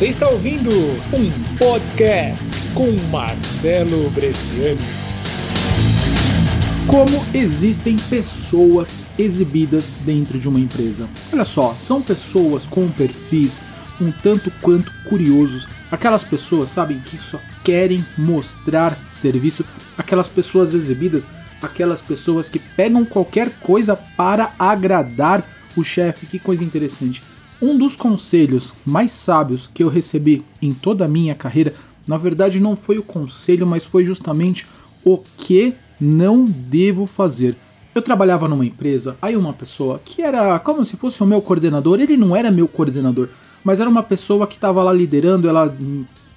Você está ouvindo um podcast com Marcelo Bresciani. Como existem pessoas exibidas dentro de uma empresa? Olha só, são pessoas com perfis um tanto quanto curiosos. Aquelas pessoas, sabem, que só querem mostrar serviço. Aquelas pessoas exibidas, aquelas pessoas que pegam qualquer coisa para agradar o chefe. Que coisa interessante. Um dos conselhos mais sábios que eu recebi em toda a minha carreira, na verdade não foi o conselho, mas foi justamente o que não devo fazer. Eu trabalhava numa empresa, aí uma pessoa que era como se fosse o meu coordenador, ele não era meu coordenador, mas era uma pessoa que estava lá liderando, ela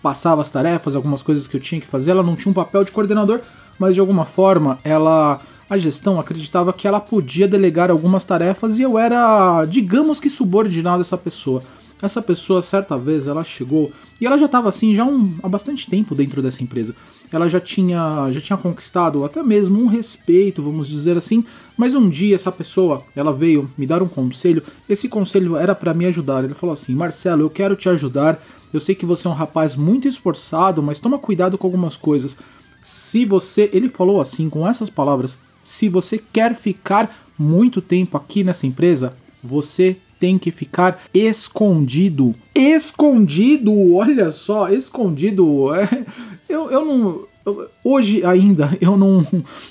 passava as tarefas, algumas coisas que eu tinha que fazer, ela não tinha um papel de coordenador, mas de alguma forma ela a gestão acreditava que ela podia delegar algumas tarefas e eu era, digamos que subordinado a essa pessoa. Essa pessoa, certa vez, ela chegou e ela já estava assim já um, há bastante tempo dentro dessa empresa. Ela já tinha, já tinha conquistado até mesmo um respeito, vamos dizer assim. Mas um dia essa pessoa, ela veio me dar um conselho. Esse conselho era para me ajudar. Ele falou assim: Marcelo, eu quero te ajudar. Eu sei que você é um rapaz muito esforçado, mas toma cuidado com algumas coisas. Se você, ele falou assim com essas palavras, se você quer ficar muito tempo aqui nessa empresa, você tem que ficar escondido. Escondido, olha só, escondido. É, eu, eu não. Hoje ainda eu não,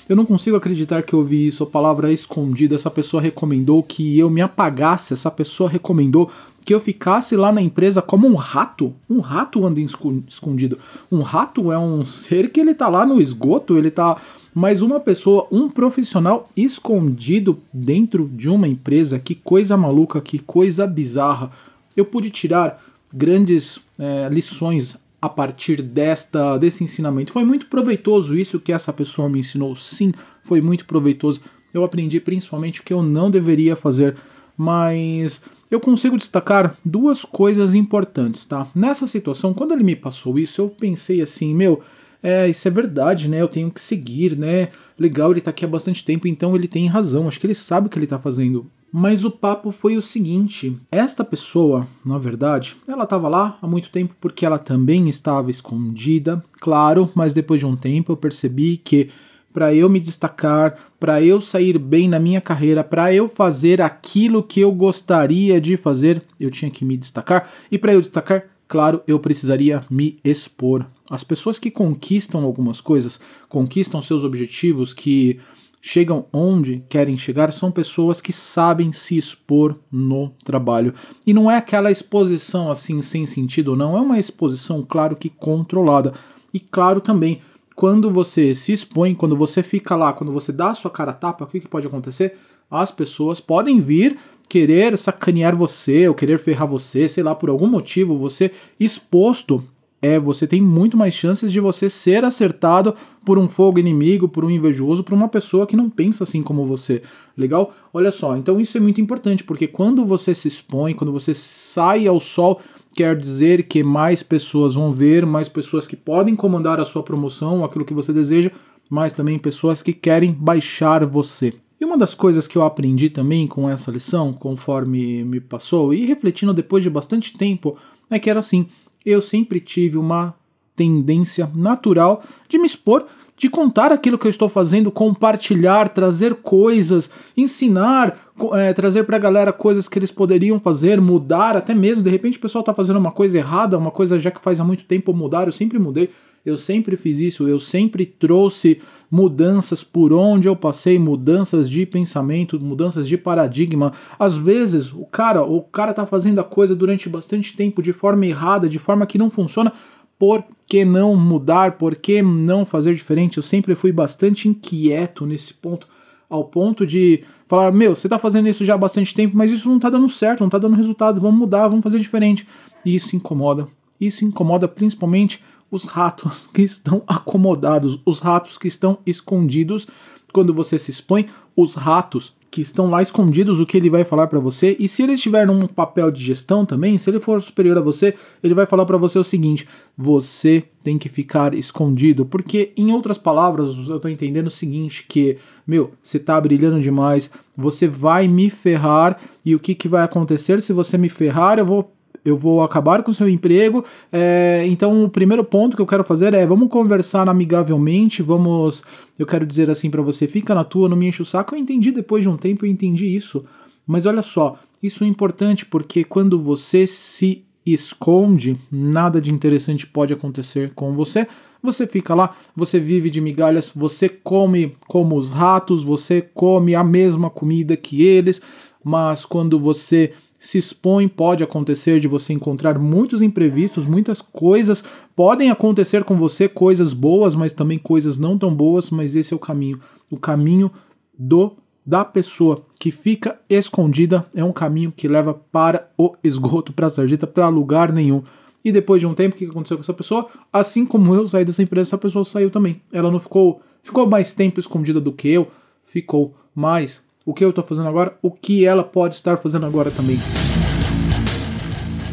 eu não consigo acreditar que eu ouvi isso, a palavra escondido. Essa pessoa recomendou que eu me apagasse, essa pessoa recomendou que eu ficasse lá na empresa como um rato. Um rato anda escondido. Um rato é um ser que ele tá lá no esgoto, ele tá. Mas uma pessoa, um profissional escondido dentro de uma empresa, que coisa maluca, que coisa bizarra. Eu pude tirar grandes é, lições a partir desta desse ensinamento. Foi muito proveitoso isso que essa pessoa me ensinou. Sim, foi muito proveitoso. Eu aprendi principalmente o que eu não deveria fazer, mas eu consigo destacar duas coisas importantes, tá? Nessa situação, quando ele me passou isso, eu pensei assim, meu, é, isso é verdade, né? Eu tenho que seguir, né? Legal, ele tá aqui há bastante tempo, então ele tem razão. Acho que ele sabe o que ele tá fazendo. Mas o papo foi o seguinte: esta pessoa, na verdade, ela estava lá há muito tempo porque ela também estava escondida, claro, mas depois de um tempo eu percebi que para eu me destacar, para eu sair bem na minha carreira, para eu fazer aquilo que eu gostaria de fazer, eu tinha que me destacar. E para eu destacar, claro, eu precisaria me expor. As pessoas que conquistam algumas coisas, conquistam seus objetivos, que chegam onde querem chegar, são pessoas que sabem se expor no trabalho. E não é aquela exposição assim sem sentido, não, é uma exposição, claro que controlada. E claro também quando você se expõe, quando você fica lá, quando você dá a sua cara a tapa, o que, que pode acontecer? As pessoas podem vir querer sacanear você ou querer ferrar você, sei lá, por algum motivo, você exposto, é, você tem muito mais chances de você ser acertado por um fogo inimigo, por um invejoso, por uma pessoa que não pensa assim como você. Legal? Olha só, então isso é muito importante, porque quando você se expõe, quando você sai ao sol, quer dizer que mais pessoas vão ver, mais pessoas que podem comandar a sua promoção, aquilo que você deseja, mas também pessoas que querem baixar você. E uma das coisas que eu aprendi também com essa lição, conforme me passou, e refletindo depois de bastante tempo, é que era assim: eu sempre tive uma tendência natural de me expor de contar aquilo que eu estou fazendo, compartilhar, trazer coisas, ensinar, é, trazer para a galera coisas que eles poderiam fazer, mudar, até mesmo, de repente o pessoal está fazendo uma coisa errada, uma coisa já que faz há muito tempo mudar, eu sempre mudei, eu sempre fiz isso, eu sempre trouxe mudanças por onde eu passei, mudanças de pensamento, mudanças de paradigma. Às vezes, o cara, o cara tá fazendo a coisa durante bastante tempo de forma errada, de forma que não funciona, por que não mudar? Por que não fazer diferente? Eu sempre fui bastante inquieto nesse ponto, ao ponto de falar: meu, você está fazendo isso já há bastante tempo, mas isso não está dando certo, não está dando resultado, vamos mudar, vamos fazer diferente. E isso incomoda. Isso incomoda principalmente os ratos que estão acomodados, os ratos que estão escondidos quando você se expõe, os ratos que estão lá escondidos o que ele vai falar para você. E se ele estiver num papel de gestão também, se ele for superior a você, ele vai falar para você o seguinte: você tem que ficar escondido, porque em outras palavras, eu tô entendendo o seguinte que, meu, você tá brilhando demais, você vai me ferrar e o que que vai acontecer se você me ferrar? Eu vou eu vou acabar com o seu emprego. É, então, o primeiro ponto que eu quero fazer é: vamos conversar amigavelmente, vamos. Eu quero dizer assim para você, fica na tua, não me enche o saco. Eu entendi depois de um tempo, eu entendi isso. Mas olha só, isso é importante porque quando você se esconde, nada de interessante pode acontecer com você. Você fica lá, você vive de migalhas, você come como os ratos, você come a mesma comida que eles, mas quando você se expõe, pode acontecer de você encontrar muitos imprevistos, muitas coisas podem acontecer com você, coisas boas, mas também coisas não tão boas, mas esse é o caminho, o caminho do da pessoa que fica escondida é um caminho que leva para o esgoto, para a sarjeta, para lugar nenhum. E depois de um tempo, o que aconteceu com essa pessoa? Assim como eu saí dessa empresa, essa pessoa saiu também. Ela não ficou, ficou mais tempo escondida do que eu, ficou mais. O que eu estou fazendo agora, o que ela pode estar fazendo agora também.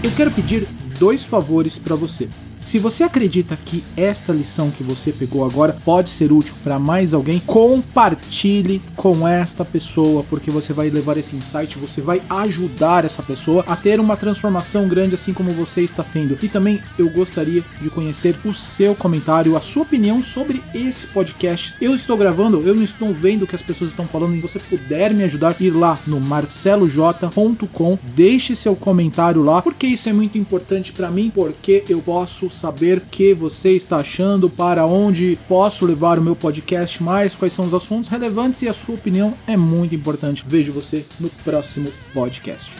Eu quero pedir dois favores para você. Se você acredita que esta lição que você pegou agora pode ser útil para mais alguém, compartilhe com esta pessoa, porque você vai levar esse insight, você vai ajudar essa pessoa a ter uma transformação grande assim como você está tendo. E também eu gostaria de conhecer o seu comentário, a sua opinião sobre esse podcast. Eu estou gravando, eu não estou vendo o que as pessoas estão falando, e você puder me ajudar, ir lá no marceloj.com, deixe seu comentário lá, porque isso é muito importante para mim, porque eu posso saber o que você está achando, para onde posso levar o meu podcast mais, quais são os assuntos relevantes e a sua opinião é muito importante. Vejo você no próximo podcast.